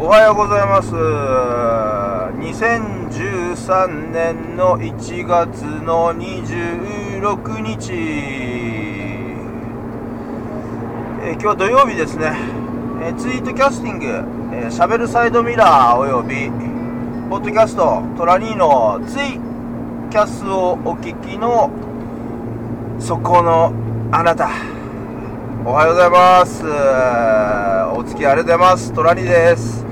おはようございます。2013年の1月の26日、え今日土曜日ですね、えツイートキャスティング、え、しゃべるサイドミラーおよびポッドキャストトラニーのツイキャスをお聞きのそこのあなた。おはようございます。お付き合いありがとうございます。トラニーです。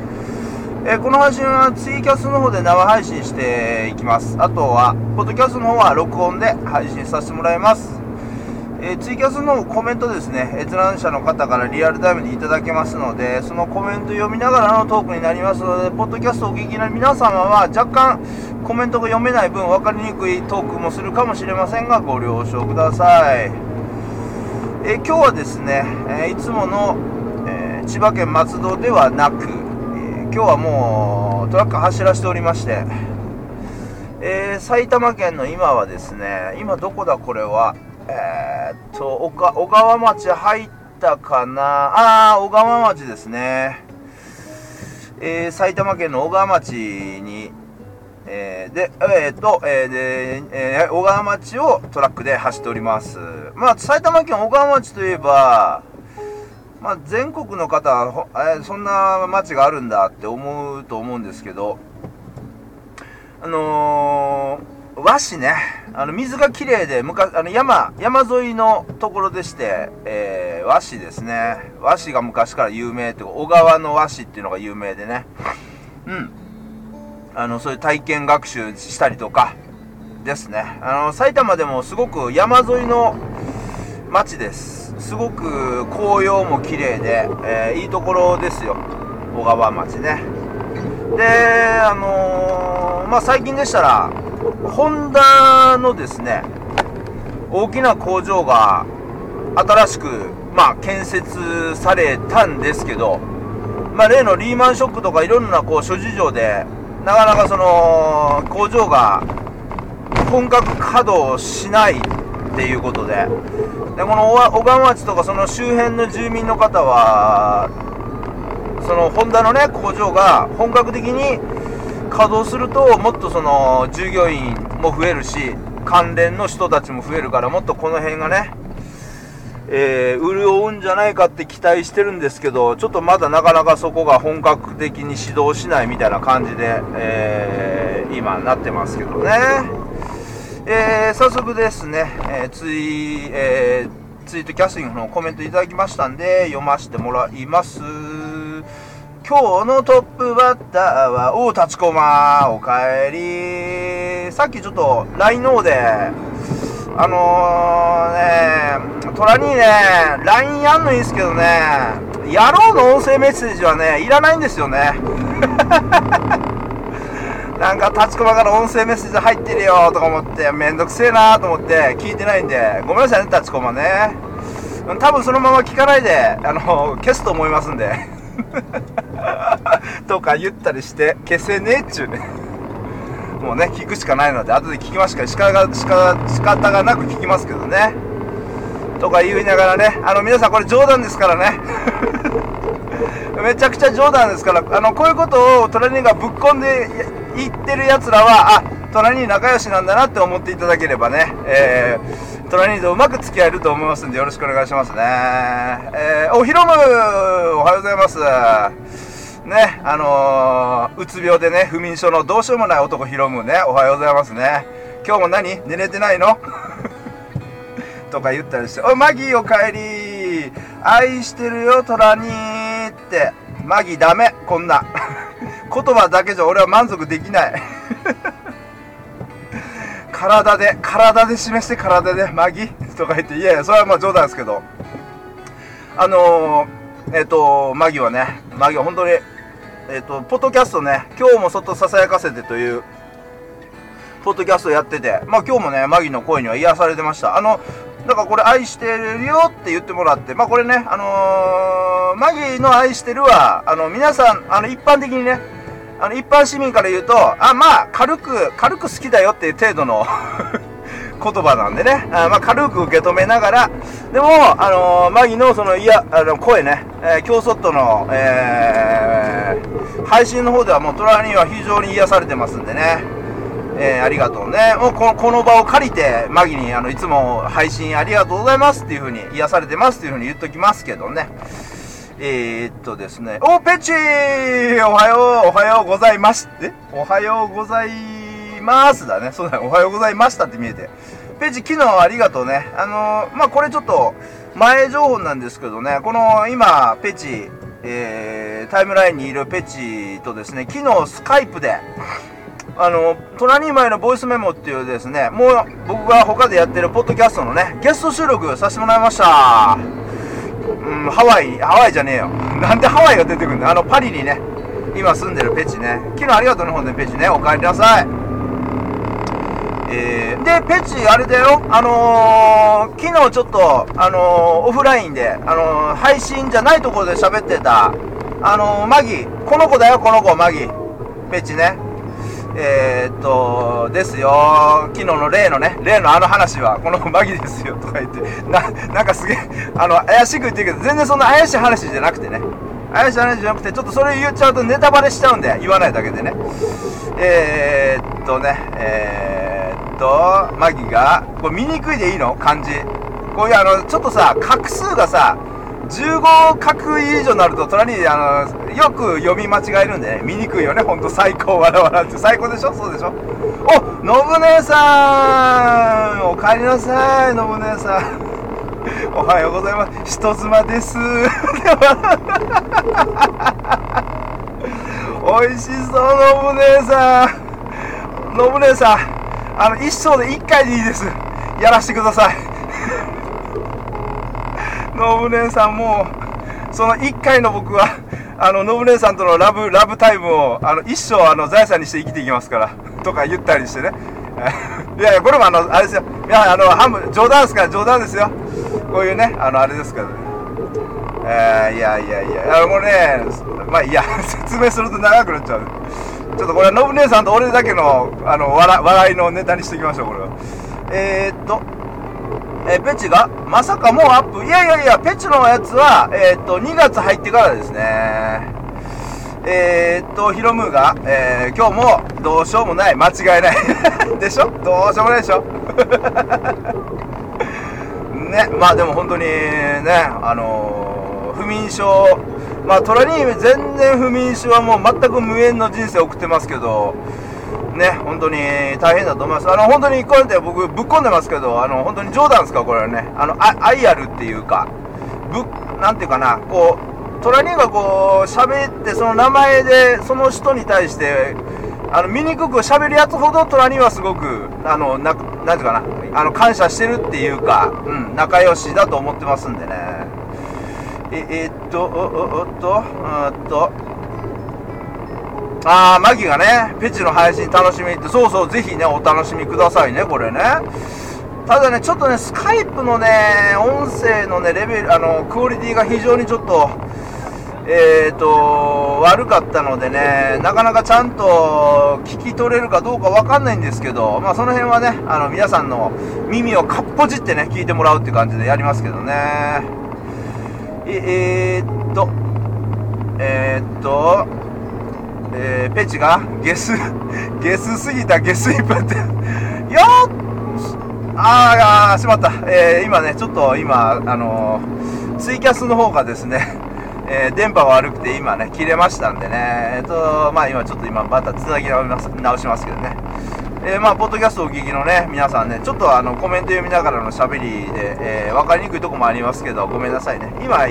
えーこの配信はツイキャスの方で生配信していきます。あとはポッドキャストの方は録音で配信させてもらいます。えーツイキャスのコメントですね。閲覧者の方からリアルタイムでいただけますのでそのコメント読みながらのトークになりますのでポッドキャストをお聞きの皆様は若干コメントが読めない分分かりにくいトークもするかもしれませんがご了承ください。えー今日はですね、えーいつもの、えー千葉県松戸ではなく、今日はもうトラック走らせておりまして、えー埼玉県の今はですね今どこだこれは？えーっと小か小川町入ったかな？ああ小川町ですね。えー埼玉県の小川町にえーで、えーっと、えーで、えー小川町をトラックで走っております。まあ、埼玉県小川町といえば、まあ、全国の方は、えーそんな町があるんだって思うと思うんですけど、あのー和紙ね、あの、水がきれいで、昔、あの、山、山沿いのところでして、えー和紙ですね。和紙が昔から有名って、小川の和紙っていうのが有名でね。うん。あの、そういう体験学習したりとか、ですね。あの、埼玉でもすごく山沿いの街です。すごく紅葉も綺麗で、えーいいところですよ。小川町ね。で、あのーまあ、最近でしたら、ホンダのですね、大きな工場が新しく、まあ、建設されたんですけど、まあ、例のリーマンショックとかいろんなこう諸事情で、なかなかその工場が本格稼働しないっていうことで、でこの小川町とかその周辺の住民の方は、そのホンダのね工場が本格的に稼働するともっとその従業員も増えるし関連の人たちも増えるからもっとこの辺がねえー、潤うんじゃないかって期待してるんですけど、ちょっとまだなかなかそこが本格的に始動しないみたいな感じで、えー今なってますけどね。えー早速ですね、えーツイ、えーツイートキャスティングのコメントいただきましたんで、読ませてもらいます。今日のトップバッターは、おう、立ちこま、おかえり。さっきちょっと LINE の方で、あのー、ね、トラにね、LINE やんのいいですけどね、野郎の音声メッセージはね、いらないんですよね。なんか、立ちこまから音声メッセージ入ってるよとか思って、めんどくせえなと思って聞いてないんで、ごめんなさいね、立ちこまね。多分そのまま聞かないで、あの、消すと思いますんで。とか言ったりして、消せねえっちゅうね。もうね、聞くしかないので、後で聞きますから、仕方が、仕方仕方がなく聞きますけどね。とか言いながらね、あの、皆さんこれ冗談ですからね。めちゃくちゃ冗談ですから、あの、こういうことを隣がぶっ込んで言ってる奴らは、あ、隣に仲良しなんだなって思っていただければね、えー、隣とうまく付き合えると思いますんで、よろしくお願いしますね。えー、お、ひろむおはようございます。ね、あのー、うつ病でね、不眠症のどうしようもない男ひろむね、おはようございますね。今日も何？寝れてないの？とか言ったりして、おい、マギーおかえり愛してるよ、トラにーって。マギーダメ、こんな。言葉だけじゃ俺は満足できない。体で、体で示して体で、マギ？とか言って、いやいや、それはまあ冗談ですけど。あのー、えっ、と、マギはね、マギは本当に、えっ、と、ポッドキャストね、今日も外ささやかせてという、ポッドキャストやってて、まあ今日もね、マギの声には癒されてました。あの、だからこれ愛してるよって言ってもらって、まあこれね、あのーマギの愛してるは、あの、皆さん、あの、一般的にね、あの、一般市民から言うと、あ、まあ、軽く、軽く好きだよっていう程度の 言葉なんでね、あまあ、軽く受け止めながら、でも、あのー、マギのその、いや、あの、声ね、えー、京ソットの、えー、配信の方ではもうトラには非常に癒されてますんでね、えー、ありがとうね。もうこのこの場を借りて、マギに、あの、いつも配信ありがとうございますっていう風に、癒されてますっていう風に言っときますけどね。えー、っとですね、おペチーおはよう、おはようございます。え？おはようございますだね。そうだね、おはようございましたって見えて。ペチ、昨日ありがとうね。あのー、まあ、これちょっと、前情報なんですけどね、この、今、ペチ、えー、タイムラインにいるペチとですね、昨日スカイプで、あの、隣前のボイスメモっていうですね、もう僕が他でやってるポッドキャストのね、ゲスト収録させてもらいました。うん、ハワイ、ハワイじゃねえよ。なんでハワイが出てくるんだあの、パリにね、今住んでるペチね。昨日ありがとうね、ほんで、ペチね。お帰りなさい。えー、で、ペチ、あれだよ。あのー、昨日ちょっと、あのー、オフラインで、あの、配信じゃないところで喋ってた、あの、マギ。この子だよ、この子、マギ。ペチね。えー、っと、ですよ、昨日の例のね、例のあの話は、このマギですよ、とか言って、な、なんかすげえ、あの、怪しく言ってるけど、全然そんな怪しい話じゃなくてね、怪しい話じゃなくて、ちょっとそれ言っちゃうとネタバレしちゃうんで、言わないだけでね。えー、っとね、えー、っと、マギが、これ見にくいでいいの？漢字。こういうあの、ちょっとさ、画数がさ、15画以上になると隣にあのよく読み間違えるんでね見にくいよねほんと最高わらわらって。最高でしょ？そうでしょ？おのぶ姉さん！お帰りなさいのぶ姉さん。おはようございます。人妻です。おいしそうのぶ姉さん。のぶ姉さんあの一生で1回でいいです。やらせてください。ノブ姉さんもその1回の僕はあのノブ姉さんとのラブラブタイムをあの一生あの財産にして生きていきますからとか言ったりしてね。いやいやこれもあのあれですよ。いやあのハム冗談ですから冗談ですよ。こういうねあのあれですから。ねえー、いやいやいや。あのもうねまあいや 説明すると長くなっちゃう。ちょっとこれはノブ姉さんと俺だけのあの笑笑いのネタにしておきましょうこれは。えー、っとえー、ペチが、まさかもうアップ。いやいやいや、ペチのやつは、えー、っと、2月入ってからですね。えー、っと、ヒロムーが、えー、今日もどうしようもない、間違いない。でしょ？どうしようもないでしょ？ね、まあでも本当にね、あのー、不眠症、まあトラニー全然不眠症はもう全く無縁の人生を送ってますけど、ね、本当に大変だと思います。あの、本当にこうやって僕ぶっ込んでますけど、あの、本当に冗談ですか、これはね。あの、愛あるっていうか、ぶなんていうかな、こう、トラニーがこう、喋って、その名前で、その人に対して、あの、醜く喋るやつほどトラニーはすごく、あの、な、なんていうかな、あの、感謝してるっていうか、うん、仲良しだと思ってますんでね。え、え、っと、お、お、おっと、うんと、あー、マギがね、ペチの配信楽しみって、そうそう、ぜひね、お楽しみくださいね、これね。ただね、ちょっとね、スカイプのね、音声のね、レベル、あの、クオリティが非常にちょっと、えーと、悪かったのでね、なかなかちゃんと聞き取れるかどうかわかんないんですけど、まあその辺はね、あの、皆さんの耳をかっぽじってね、聞いてもらうって感じでやりますけどね。え、えー、っと、えー、っと、えー、ペチがゲス、ゲスすぎたゲスイプって、よっああ、しまった。えー、今ね、ちょっと今、あのー、ツイキャスの方がですね、えー、電波悪くて今ね、切れましたんでね、えっ、と、まあ今ちょっと今また繋ぎ直し直しますけどね。えー、まあ、ポッドキャストお聞きのね、皆さんね、ちょっとあの、コメント読みながらの喋りで、えー、分かりにくいとこもありますけど、ごめんなさいね。今、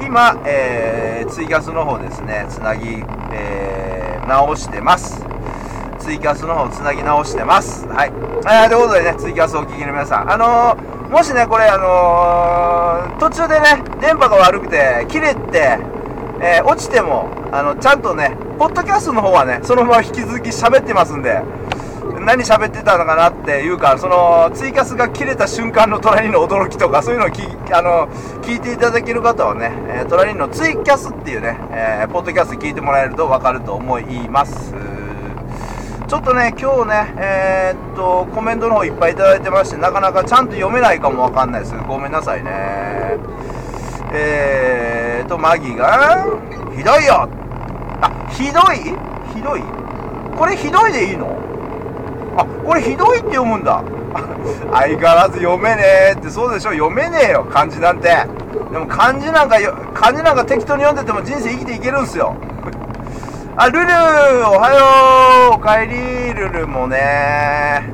今、えー、ツイキャスの方ですね、つなぎ、えー、直してます。ツイキャスの方つなぎ直してます。はい。えー、ということでね、ツイキャスをお聞きの皆さん、あのー、もしね、これ、あのー、途中でね、電波が悪くて、切れて、えー、落ちても、あの、ちゃんとね、ポッドキャストの方はね、そのまま引き続き喋ってますんで、何喋ってたのかなっていうか、その、ツイキャスが切れた瞬間の隣の驚きとか、そういうのをきあの聞いていただける方はね、えー、隣のツイキャスっていうね、えー、ポッドキャスト聞いてもらえると分かると思います。ちょっとね、今日ね、えー、っと、コメントの方いっぱいいただいてまして、なかなかちゃんと読めないかもわかんないです。ごめんなさいね。えーと、マギが、ひどいよあ、ひどい？ひどい？これひどいでいいの？あ、これひどいって読むんだ。相変わらず読めねえって。そうでしょ。読めねえよ漢字なんて。でも漢字なんかよ漢字なんか適当に読んでても人生生きていけるんすよ。あルルおはよう。おかえりルルもね。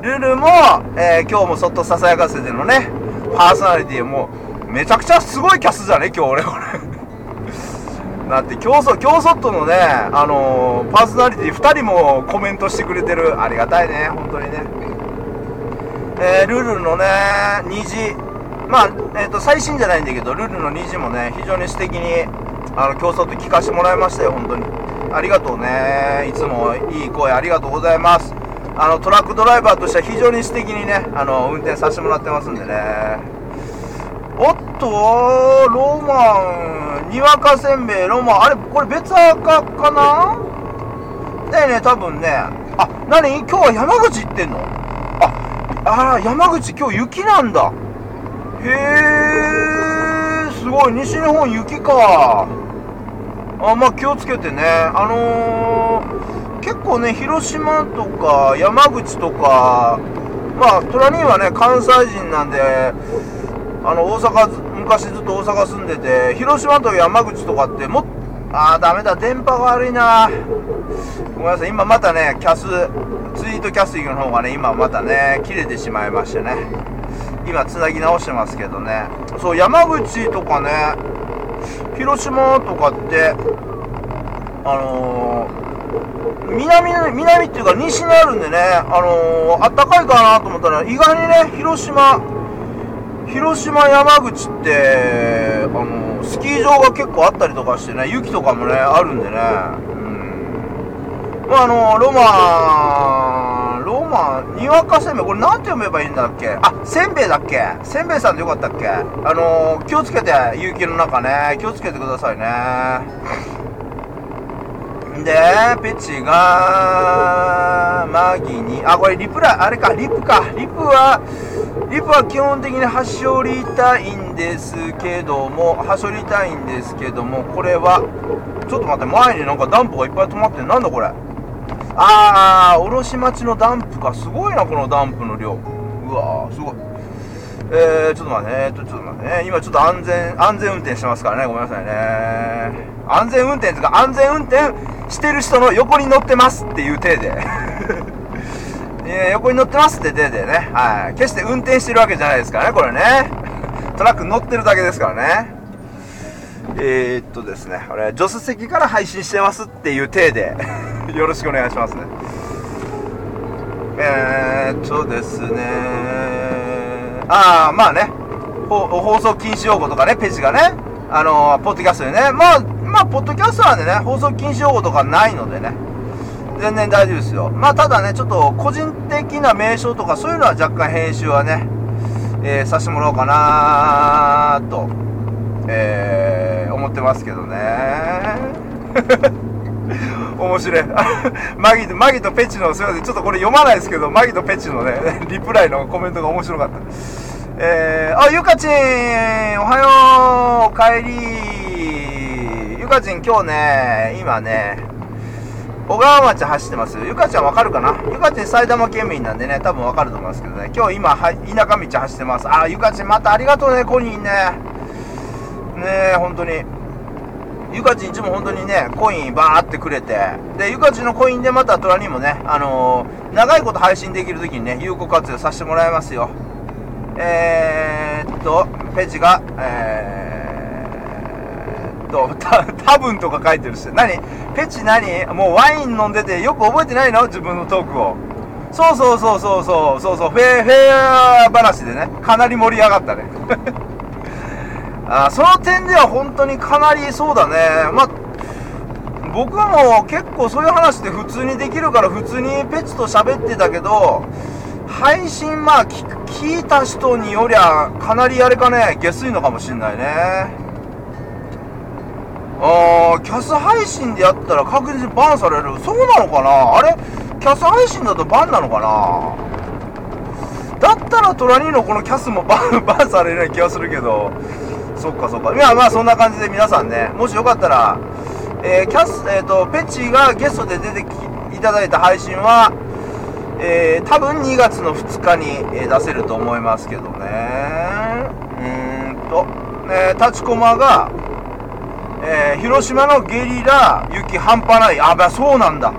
ルルも、えー、今日もそっとささやかせてのね。パーソナリティもうめちゃくちゃすごいキャスじゃね？今日俺これだって競争競争とのねあのー、パーソナリティ2人もコメントしてくれてる。ありがたいね本当にね。えー、ルルのね虹まあ、えーと、最新じゃないんだけどルルの虹もね非常に素敵にあの競争と聞かせてもらいましたよ本当に。ありがとうね。いつもいい声ありがとうございます。あのトラックドライバーとしては非常に素敵にねあの運転させてもらってますんでね。おっとロマン。にわかせんべいロマン。あれこれ別赤かな？だよね多分ね。あ何？今日は山口行ってんの？ああら山口今日雪なんだ。へえすごい。西日本雪か。あまあ気をつけてね。あのー、結構ね広島とか山口とかまあトラニーはね関西人なんであの大阪昔ずっと大阪住んでて広島と山口とかってもっああダメだ電波が悪いな。ごめんなさい今またねキャスツイートキャスティングの方がね今またね切れてしまいましてね。今つなぎ直してますけどね。そう山口とかね広島とかって、あのー、南、南っていうか西にあるんでね、あのー、あったかいかなと思ったら、意外にね、広島、広島、山口って、あの、スキー場が結構あったりとかしてね、雪とかもね、あるんでね、うん。まあ、あのロマン、ロマン、にわかせんべい、これなんて読めばいいんだっけ？あ、せんべいだっけ？せんべいさんでよかったっけ？あの、気をつけて、雪の中ね、気をつけてくださいね。で、ペチが、マギに、あ、これリプラ、あれか、リプか。リプは、リプは基本的に端折りたいんですけども、端折りたいんですけども、これは、ちょっと待って、前になんかダンプがいっぱい止まってんなんだこれ？あー、卸町のダンプか。すごいな、このダンプの量。うわー、すごい。えー、ちょっと待って、えっと、ちょっと待ってね。今ちょっと安全、安全運転してますからね。ごめんなさいね。安全運転とか、安全運転してる人の横に乗ってますっていう体で。え横に乗ってますって体でね。はい。決して運転してるわけじゃないですからね、これね。トラック乗ってるだけですからね。えー、っとですね、これ、助手席から配信してますっていう体で よろしくお願いしますね。えー、っとですね、ああ、まあね、放送禁止用語とかね、ページがね、あのー、ポッドキャストでね、まあ、まあ、ポッドキャストなんでね、放送禁止用語とかないのでね、全然大丈夫ですよ。まあ、ただね、ちょっと個人的な名称とかそういうのは若干編集はね、えー、させてもらおうかなと、えー、思ってますけどね。面白い。マギと、マギとペチの、すいません、ちょっとこれ読まないですけど、マギとペチのね、リプライのコメントが面白かった。えー、あ、ゆかちん、おはよう、おかえり。ゆかちん、今日ね、今ね、小川町走ってます。ゆかちゃんわかるかな？ゆかちん埼玉県民なんでね、多分わかると思いますけどね、今日今、は田舎道走ってます。あ、ゆかちんまたありがとうね、コニーね。ねえ、本当に。ゆかちんいつも本当にね、コインバーってくれて、で、ゆかちんのコインでまたトラにもね、あのー、長いこと配信できるときにね、有効活用させてもらいますよ。えー、っと、ペジが、えー、と、た、多分とか書いてるし、何？ペチ何？もうワイン飲んでてよく覚えてないの？自分のトークを。そうそうそうそうそう、そうそう、フェー、フェア話でね、かなり盛り上がったね。あその点では本当にかなりそうだね。まあ、僕も結構そういう話って普通にできるから普通にペチと喋ってたけど、配信まあ聞いた人によりゃかなりあれかね、下水のかもしんないね。あー、キャス配信でやったら確実にバンされる。そうなのかな？あれ？キャス配信だとバンなのかな？だったらトラニーのこのキャスもバン、バンされるような気がするけど、そっかそっか。いや、まあそんな感じで皆さんね、もしよかったら、えー、キャス、えっ、ー、と、ペッチがゲストで出ていただいた配信は、えー、多分2月の2日に、え出せると思いますけどね。うーんと、えー、立ちコマが、えー、広島のゲリラ雪半端ない。あ、ば、そうなんだ。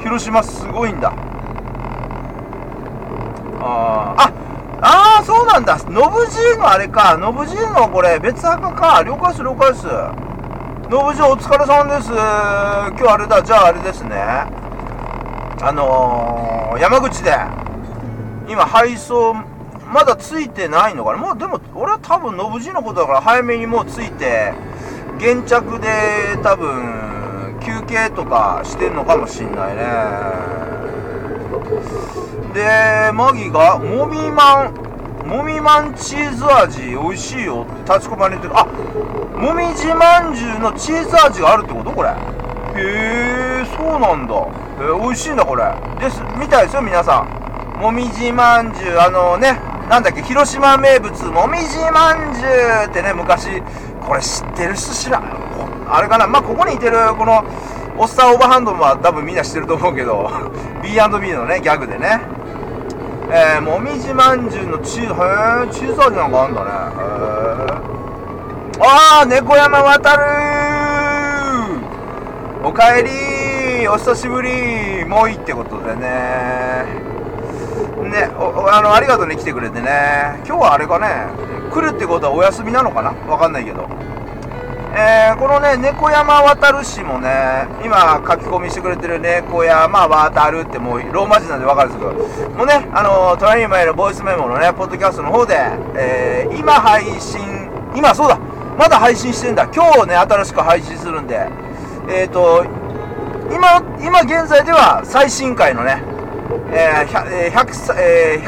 広島すごいんだ。ああ、ああ、そうなんだ。ノブジーのあれか。ノブジーのこれ、別墓か。了解です、了解です。ノブジーお疲れさんです。今日あれだ。じゃああれですね。あのー、山口で、今配送、まだついてないのかなもう、でも、俺は多分、ノブジーのことだから早めにもうついて、現着で多分、休憩とかしてんのかもしんないね。で、マギが、もみまん、もみまんチーズ味美味しいよって立ちこまに言ってる。あ、もみじまんじゅうのチーズ味があるってこと？これ。へえ、そうなんだ。えー、美味しいんだこれ。です、みたいですよ、皆さん。もみじまんじゅう、あのね、なんだっけ、広島名物、もみじまんじゅうってね、昔、これ知ってる人知らん。あれかな、まあ、ここにいてる、この、おっさんオーバーハンドは多分みんな知ってると思うけど、B&B のね、ギャグでね。えー、もみじまんじゅうのチーズ、へー、チーズ味なんかあんだね。へー。あー、猫山渡るおかえりお久しぶりもういいってことでね。ね、あの、ありがとうね、来てくれてね。今日はあれかね、来るってことはお休みなのかな？わかんないけど。えー、このね、猫山渡る市もね、今書き込みしてくれてる猫山渡るってもうローマ字なんでわかるんですけど、もうね、あの、トライ前のボイスメモのね、ポッドキャストの方で、えー、今配信、今そうだ、まだ配信してんだ。今日ね、新しく配信するんで、えっ、ー、と、今、今現在では最新回のね、えー、100、えー、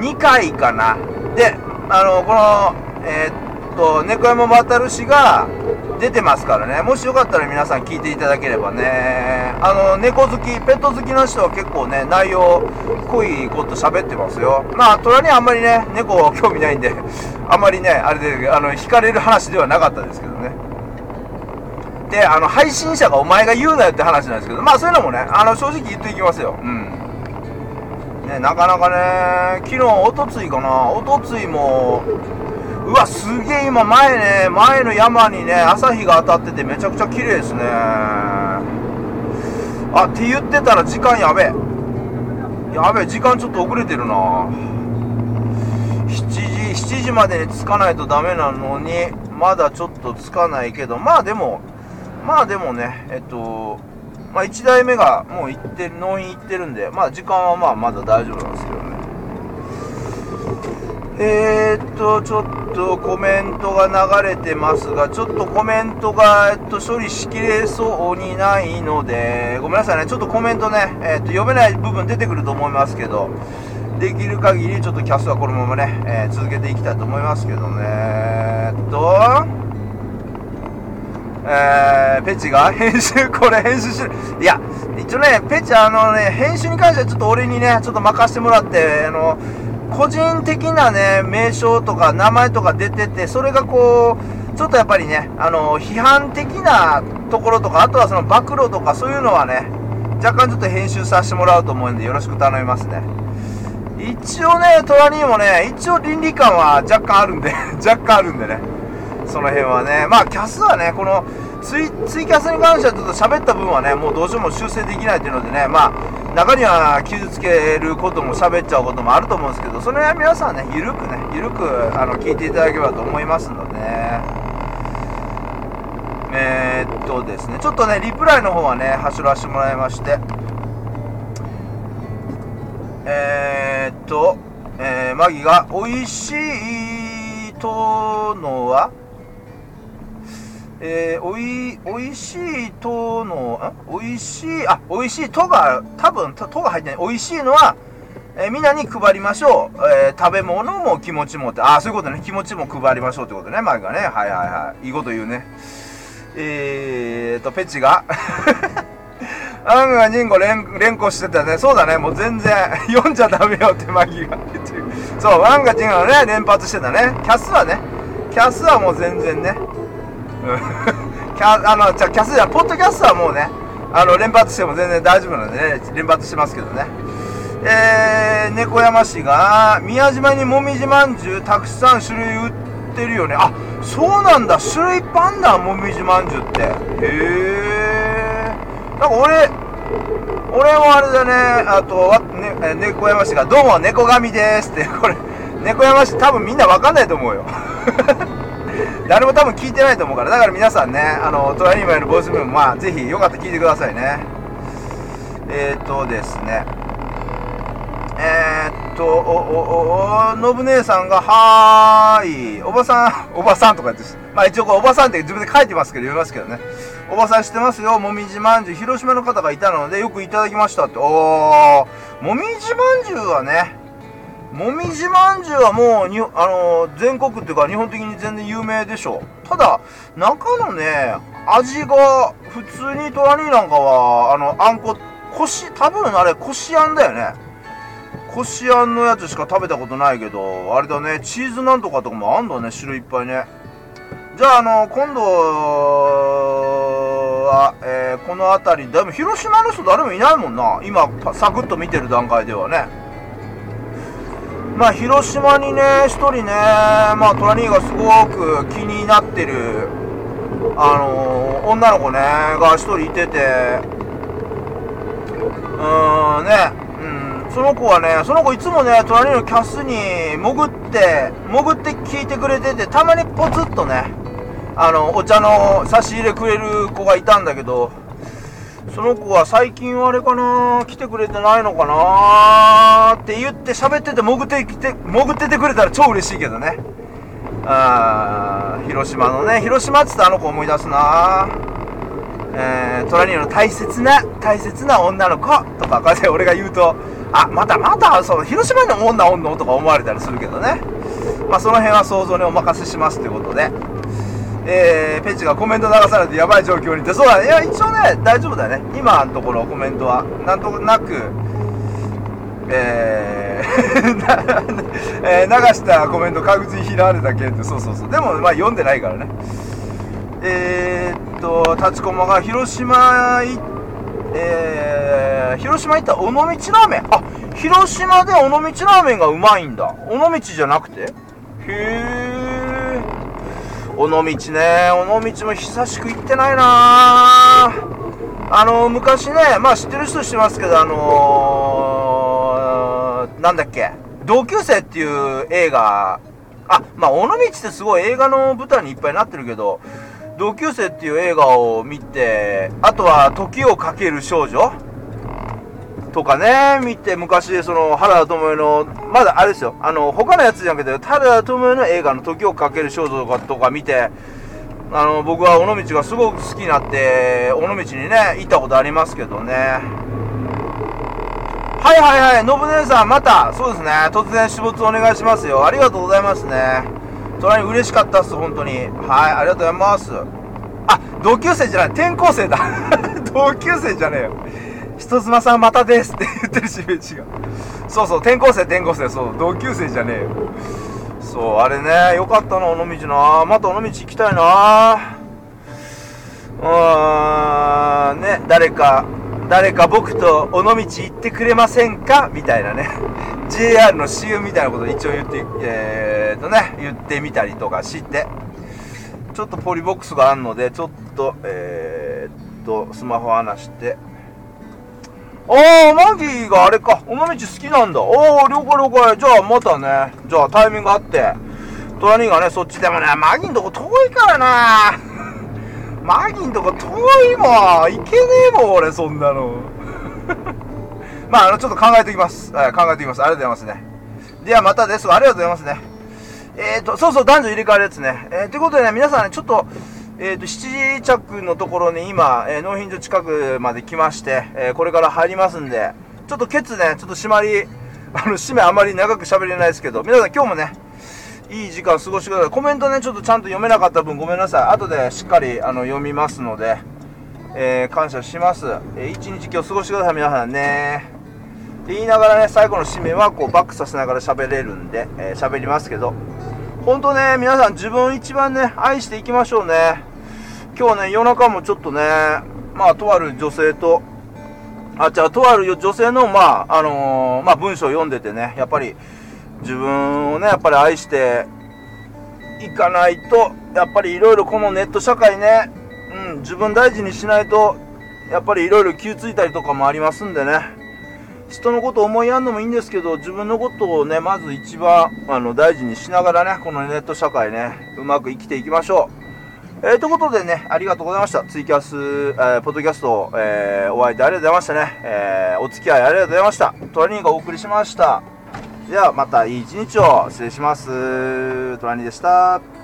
182回かな。で、あの、この、えーと、猫山渡氏が出てますからね、もしよかったら皆さん聞いていただければね、あの、猫好き、ペット好きの人は結構ね、内容、濃いこと喋ってますよ。まあ、虎にあんまりね、猫興味ないんで、あんまりね、あれで、あの、惹かれる話ではなかったですけどね。で、あの、配信者がお前が言うなよって話なんですけど、まあそういうのもね、あの、正直言っていきますよ。うん。ね、なかなかね、昨日、おとついかな、おとついも、うわすげえ今前ね前の山にね朝日が当たっててめちゃくちゃ綺麗ですねあって言ってたら時間やべえやべえ時間ちょっと遅れてるな7時7時までに着かないとダメなのにまだちょっと着かないけどまあでもまあでもねえっとまあ1台目がもう行って納品行ってるんでまあ時間はまあまだ大丈夫なんですけどね。えー、っと、ちょっとコメントが流れてますが、ちょっとコメントが、えっと、処理しきれそうにないので、ごめんなさいね、ちょっとコメントね、えっと、読めない部分出てくると思いますけど、できる限りちょっとキャストはこのままね、えー、続けていきたいと思いますけどね、えっと、えー、ペチが編集、これ編集してる。いや、一応ね、ペチ、あのね、編集に関してはちょっと俺にね、ちょっと任せてもらって、あの、個人的なね、名称とか名前とか出てて、それがこう、ちょっとやっぱりね、あの、批判的なところとか、あとはその暴露とかそういうのはね、若干ちょっと編集させてもらうと思うんで、よろしく頼みますね。一応ね、トラニーもね、一応倫理観は若干あるんで 若干あるんでね、その辺はね、まあ、キャスはね、この、ツイツイキャスに関してはちょっと喋った分はね、もうどうしても修正できないというのでね、まあ、中には傷つけることも喋っちゃうこともあると思うんですけど、その辺は皆さんね、ゆるくね、ゆるくあの聞いていただければと思いますので、ね、えー、っとですね、ちょっとね、リプライの方はね、走らせてもらいまして、えー、っと、えー、マギが、美味しいとのは、えー、おい、おいしいとの、んおいしい、あ、おいしいとが、多分、とが入ってない。おいしいのは、えー、みんなに配りましょう。えー、食べ物も気持ちもって、あ、そういうことね。気持ちも配りましょうってことね。マイがね。はいはいはい。いいこと言うね。えーと、ペチが アンガニンゴ連連呼してたね。そうだね。もう全然、読んじゃダメよってマギが言ってる。そう、アンガジンゴね、連発してたね。キャスはね。キャスはもう全然ね。キャ、あの、じゃキャスじゃ、ポッドキャストはもうね、あの、連発しても全然大丈夫なんでね、連発してますけどね。えー、猫山市が、宮島にもみじまんじゅうたくさん種類売ってるよね。あ、そうなんだ。種類いっぱいあんだ、もみじまんじゅうって。へえ。なんか俺、俺もあれだね、あと、ね、猫山市が、どうも、猫神ですって、これ、猫山市多分みんなわかんないと思うよ。誰も多分聞いてないと思うから、だから皆さんね、あの、トラニマイのボイスブーム、まあ、ぜひよかったら聞いてくださいね。えっ、ー、とですね、えー、っと、お、お、お、のぶ姉さんが、はーい、おばさん、おばさんとか言って、まあ一応こう、おばさんって自分で書いてますけど、読みますけどね。おばさん知ってますよ、もみじまんじゅう、広島の方がいたので、よくいただきましたって。おー、もみじまんじゅうはね、もみじまんじゅうはもうに、あのー、全国っていうか日本的に全然有名でしょ。ただ、中のね、味が、普通にトラニーなんかは、あの、あんこ、こし、多分あれ、こしあんだよね。こしあんのやつしか食べたことないけど、あれだね、チーズなんとかとかもあんだね、種類いっぱいね。じゃあ、あの、今度は、えー、この辺り、でも広島の人誰もいないもんな。今、サクッと見てる段階ではね。まあ、広島にね、一人ね、まあ、トラ兄がすごく気になってる、あのー、女の子ね、が一人いてて、うーん、ね、うんその子はね、その子いつもね、隣のキャスに潜って、潜って聞いてくれてて、たまにポツッとね、あの、お茶の差し入れくれる子がいたんだけど、その子は最近あれかな来てくれてないのかなって言って喋ってて潜ってきて、潜っててくれたら超嬉しいけどね。あー、広島のね、広島っつってあの子思い出すなえー、トラニーの大切な、大切な女の子とか、こうやって俺が言うと、あ、また、また、そう、広島にも女おんの？とか思われたりするけどね。まあ、その辺は想像にお任せしますということで。えー、ペチがコメント流されてやばい状況にって、そうだね。いや、一応ね、大丈夫だよね。今のところコメントは、なんとなく、えー えー、流したコメント確実に拾われた件って、そうそうそう。でも、まあ、読んでないからね。えー、っと、立ちこまが広島行って、えー、広島行った尾道ラーメン。あ、広島で尾道ラーメンがうまいんだ。尾道じゃなくて？へえ。尾道ね。尾道も久しく行ってないなあの、昔ね、まあ知ってる人知ってますけど、あのー、なんだっけ。同級生っていう映画、あ、まあ尾道ってすごい映画の舞台にいっぱいなってるけど、同級生っていう映画を見て、あとは時をかける少女とかね、見て、昔、その、原田知世の、まだあれですよ、あの、他のやつじゃなくて、原田知世の映画の時をかける少女とかとか見て、あの、僕は尾道がすごく好きになって、尾道にね、行ったことありますけどね。はいはいはい、信姉さん、また、そうですね、突然出没お願いしますよ。ありがとうございますね。隣嬉しかったっす、本当に。はい、ありがとうございます。あ、同級生じゃない、転校生だ。同級生じゃねえよ。人妻さんまたですって 言ってるしめちが。そうそう、転校生、転校生、そう、同級生じゃねえよ。そう、あれね、よかったな、尾道な。また尾道行きたいな。うーん、ね、誰か、誰か僕と尾道行ってくれませんか？みたいなね。JR の CM みたいなこと一応言って、えーとね、言ってみたりとかして、ちょっとポリボックスがあるので、ちょっと、えー、っと、スマホ離して、あー、マギーがあれか、尾道好きなんだ。おー、了解了解。じゃあまたね、じゃあタイミングあって、隣がね、そっちでもね、マギーんとこ遠いからなマギーんとこ遠いもん。行けねえもん、俺、そんなの。まあ、あの、ちょっと考えておきます。はい、考えておきます。ありがとうございますね。ではまたです。ありがとうございますね。えっ、ー、と、そうそう、男女入れ替わるやつね。えー、ということでね、皆さんね、ちょっと、えっ、ー、と、7時着のところに今、えー、納品所近くまで来まして、えー、これから入りますんで、ちょっとケツね、ちょっと締まり、あの、締めあまり長く喋れないですけど、皆さん今日もね、いい時間過ごしてください。コメントね、ちょっとちゃんと読めなかった分ごめんなさい。後でしっかり、あの、読みますので、えー、感謝します。えー、一日今日過ごしてください、皆さんね。って言いながらね、最後の締めはこうバックさせながら喋れるんで、えー、喋りますけど、本当ね、皆さん自分一番ね、愛していきましょうね。今日ね、夜中もちょっとね、まあ、とある女性と、あ、じゃあ、とある女性の、まあ、あのー、まあ、文章を読んでてね、やっぱり、自分をね、やっぱり愛していかないと、やっぱりいろいろこのネット社会ね、うん、自分大事にしないと、やっぱりいろいろ気ついたりとかもありますんでね、人のことを思いやんのもいいんですけど、自分のことをね、まず一番、あの、大事にしながらね、このネット社会ね、うまく生きていきましょう。えー、ということでね、ありがとうございました。ツイキャス、えー、ポッドキャスト、えー、お相手ありがとうございましたね。えー、お付き合いありがとうございました。トラニーがお送りしました。では、またいい一日を。失礼します。トラニーでした。